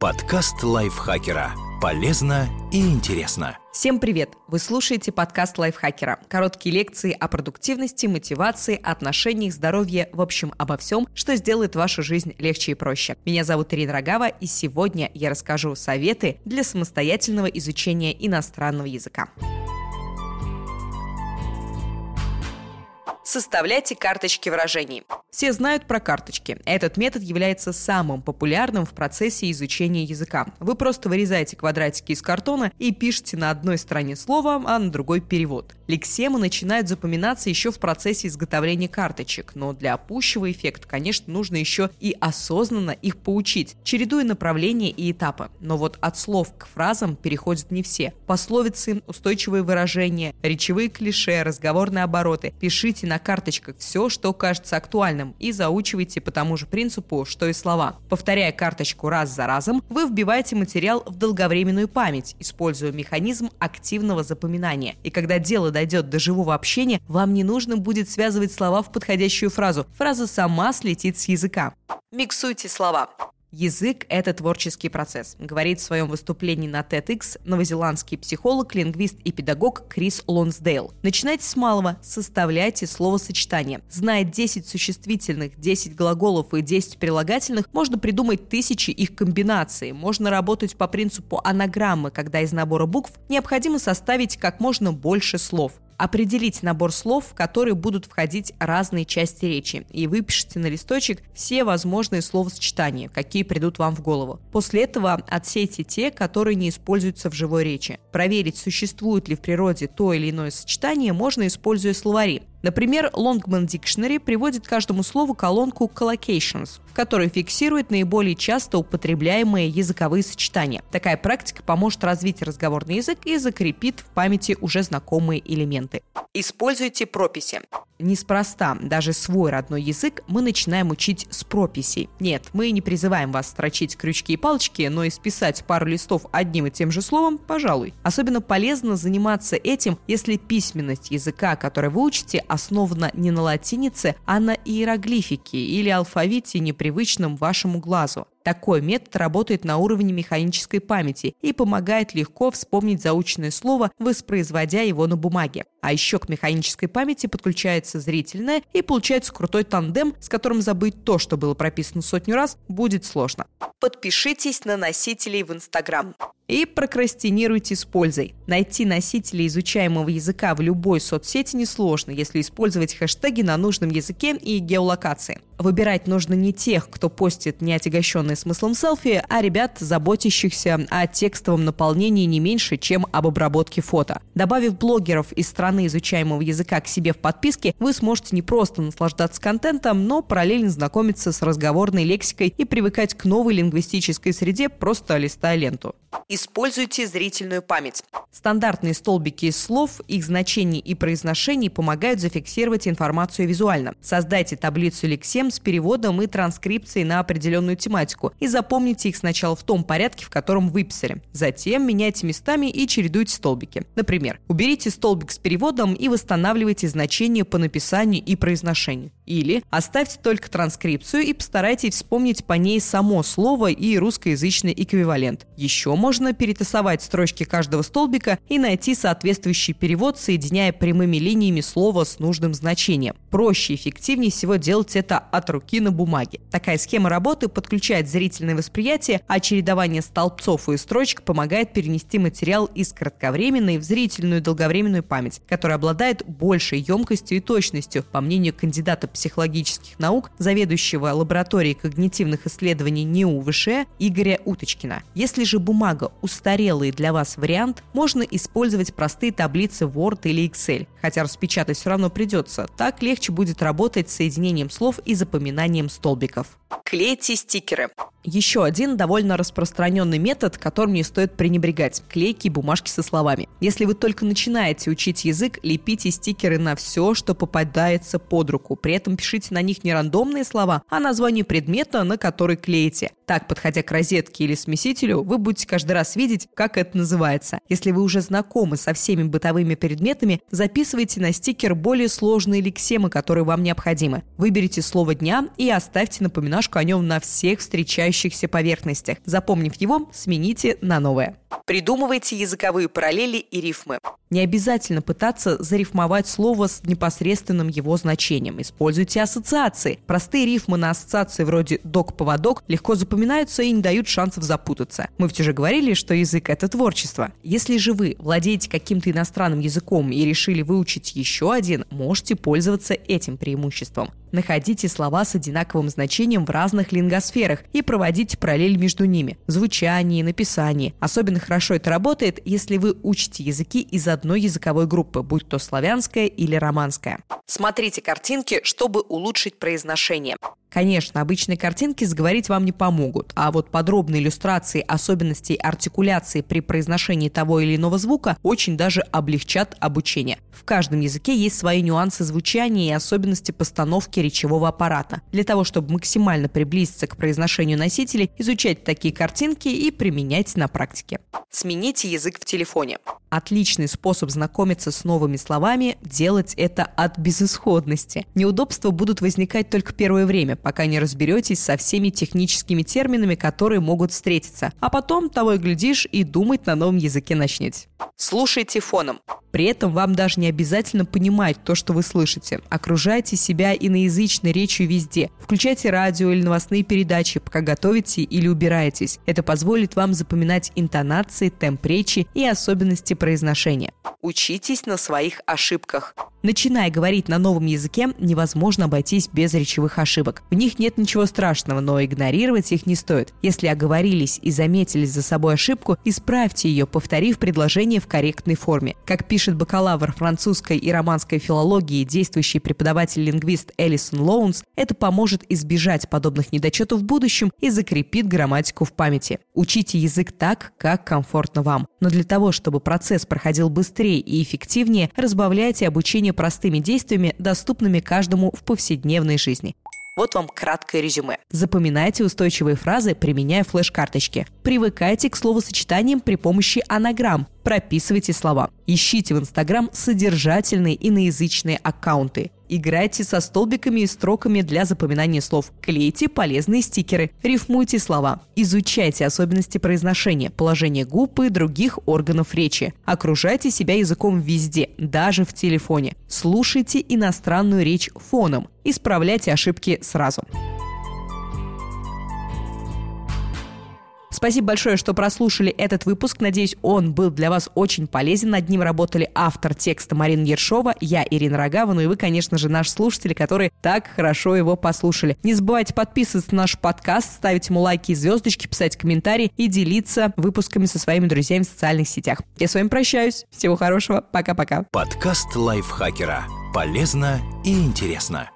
Подкаст лайфхакера. Полезно и интересно. Всем привет! Вы слушаете подкаст лайфхакера. Короткие лекции о продуктивности, мотивации, отношениях, здоровье, в общем, обо всем, что сделает вашу жизнь легче и проще. Меня зовут Ирина Рогава, и сегодня я расскажу советы для самостоятельного изучения иностранного языка. Составляйте карточки выражений. Все знают про карточки. Этот метод является самым популярным в процессе изучения языка. Вы просто вырезаете квадратики из картона и пишете на одной стороне слово, а на другой перевод. Лексемы начинают запоминаться еще в процессе изготовления карточек, но для пущего эффекта, конечно, нужно еще и осознанно их поучить, чередуя направления и этапы. Но вот от слов к фразам переходят не все. Пословицы, устойчивые выражения, речевые клише, разговорные обороты. Пишите на карточках все, что кажется актуальным, и заучивайте по тому же принципу, что и слова. Повторяя карточку раз за разом, вы вбиваете материал в долговременную память, используя механизм активного запоминания. И когда дело дойдет до живого общения, вам не нужно будет связывать слова в подходящую фразу. Фраза сама слетит с языка. Миксуйте слова. Язык – это творческий процесс, говорит в своем выступлении на TEDx новозеландский психолог, лингвист и педагог Крис Лонсдейл. Начинайте с малого, составляйте словосочетание. Зная 10 существительных, 10 глаголов и 10 прилагательных, можно придумать тысячи их комбинаций. Можно работать по принципу анаграммы, когда из набора букв необходимо составить как можно больше слов определить набор слов, в которые будут входить разные части речи, и выпишите на листочек все возможные словосочетания, какие придут вам в голову. После этого отсейте те, которые не используются в живой речи. Проверить, существует ли в природе то или иное сочетание, можно используя словари. Например, Longman Dictionary приводит каждому слову колонку collocations, в которой фиксирует наиболее часто употребляемые языковые сочетания. Такая практика поможет развить разговорный язык и закрепит в памяти уже знакомые элементы. Используйте прописи. Неспроста даже свой родной язык мы начинаем учить с прописей. Нет, мы не призываем вас строчить крючки и палочки, но и списать пару листов одним и тем же словом, пожалуй. Особенно полезно заниматься этим, если письменность языка, который вы учите, основана не на латинице, а на иероглифике или алфавите, непривычном вашему глазу. Такой метод работает на уровне механической памяти и помогает легко вспомнить заученное слово, воспроизводя его на бумаге. А еще к механической памяти подключается зрительная и получается крутой тандем, с которым забыть то, что было прописано сотню раз, будет сложно. Подпишитесь на носителей в Инстаграм и прокрастинируйте с пользой. Найти носители изучаемого языка в любой соцсети несложно, если использовать хэштеги на нужном языке и геолокации. Выбирать нужно не тех, кто постит неотягощенные смыслом селфи, а ребят, заботящихся о текстовом наполнении не меньше, чем об обработке фото. Добавив блогеров из страны изучаемого языка к себе в подписке, вы сможете не просто наслаждаться контентом, но параллельно знакомиться с разговорной лексикой и привыкать к новой лингвистической среде, просто листая ленту. Используйте зрительную память. Стандартные столбики из слов, их значений и произношений помогают зафиксировать информацию визуально. Создайте таблицу лексем с переводом и транскрипцией на определенную тематику и запомните их сначала в том порядке, в котором выписали. Затем меняйте местами и чередуйте столбики. Например, уберите столбик с переводом и восстанавливайте значение по написанию и произношению. Или оставьте только транскрипцию и постарайтесь вспомнить по ней само слово и русскоязычный эквивалент. Еще можно перетасовать строчки каждого столбика и найти соответствующий перевод, соединяя прямыми линиями слово с нужным значением. Проще и эффективнее всего делать это от руки на бумаге. Такая схема работы подключает зрительное восприятие, а чередование столбцов и строчек помогает перенести материал из кратковременной в зрительную долговременную память, которая обладает большей емкостью и точностью, по мнению кандидата психологических наук, заведующего лабораторией когнитивных исследований НИУ ВШ Игоря Уточкина. Если же бумага устарелый для вас вариант, можно использовать простые таблицы Word или Excel, хотя распечатать все равно придется. Так легче будет работать с соединением слов и запоминанием столбиков. Клейте стикеры. Еще один довольно распространенный метод, которым не стоит пренебрегать – клейки бумажки со словами. Если вы только начинаете учить язык, лепите стикеры на все, что попадается под руку. При этом этом пишите на них не рандомные слова, а название предмета, на который клеите. Так, подходя к розетке или смесителю, вы будете каждый раз видеть, как это называется. Если вы уже знакомы со всеми бытовыми предметами, записывайте на стикер более сложные лексемы, которые вам необходимы. Выберите слово дня и оставьте напоминашку о нем на всех встречающихся поверхностях. Запомнив его, смените на новое. Придумывайте языковые параллели и рифмы. Не обязательно пытаться зарифмовать слово с непосредственным его значением. Используйте ассоциации. Простые рифмы на ассоциации вроде «док-поводок» легко запоминаются и не дают шансов запутаться. Мы ведь уже говорили, что язык – это творчество. Если же вы владеете каким-то иностранным языком и решили выучить еще один, можете пользоваться этим преимуществом. Находите слова с одинаковым значением в разных лингосферах и проводите параллель между ними – звучание, написание. Особенно хорошо это работает, если вы учите языки из одной языковой группы, будь то славянская или романская. Смотрите картинки, чтобы улучшить произношение. Конечно, обычные картинки сговорить вам не помогут, а вот подробные иллюстрации особенностей артикуляции при произношении того или иного звука очень даже облегчат обучение. В каждом языке есть свои нюансы звучания и особенности постановки речевого аппарата. Для того, чтобы максимально приблизиться к произношению носителей, изучать такие картинки и применять на практике. Смените язык в телефоне. Отличный способ знакомиться с новыми словами – делать это от безысходности. Неудобства будут возникать только первое время, пока не разберетесь со всеми техническими терминами, которые могут встретиться. А потом, того и глядишь, и думать на новом языке начнете. Слушайте фоном. При этом вам даже не обязательно понимать то, что вы слышите. Окружайте себя иноязычной речью везде. Включайте радио или новостные передачи, пока готовите или убираетесь. Это позволит вам запоминать интонации, темп речи и особенности произношения. Учитесь на своих ошибках. Начиная говорить на новом языке, невозможно обойтись без речевых ошибок. В них нет ничего страшного, но игнорировать их не стоит. Если оговорились и заметили за собой ошибку, исправьте ее, повторив предложение в корректной форме. Как пишет бакалавр французской и романской филологии, действующий преподаватель-лингвист Элисон Лоунс, это поможет избежать подобных недочетов в будущем и закрепит грамматику в памяти. Учите язык так, как комфортно вам. Но для того, чтобы процесс проходил быстрее и эффективнее, разбавляйте обучение управления простыми действиями, доступными каждому в повседневной жизни. Вот вам краткое резюме. Запоминайте устойчивые фразы, применяя флеш-карточки. Привыкайте к словосочетаниям при помощи анаграмм. Прописывайте слова. Ищите в Инстаграм содержательные иноязычные аккаунты. Играйте со столбиками и строками для запоминания слов. Клейте полезные стикеры. Рифмуйте слова. Изучайте особенности произношения, положение губ и других органов речи. Окружайте себя языком везде, даже в телефоне. Слушайте иностранную речь фоном. Исправляйте ошибки сразу. Спасибо большое, что прослушали этот выпуск. Надеюсь, он был для вас очень полезен. Над ним работали автор текста Марина Ершова, я Ирина Рогава, ну и вы, конечно же, наши слушатели, которые так хорошо его послушали. Не забывайте подписываться на наш подкаст, ставить ему лайки и звездочки, писать комментарии и делиться выпусками со своими друзьями в социальных сетях. Я с вами прощаюсь. Всего хорошего. Пока-пока. Подкаст лайфхакера. Полезно и интересно.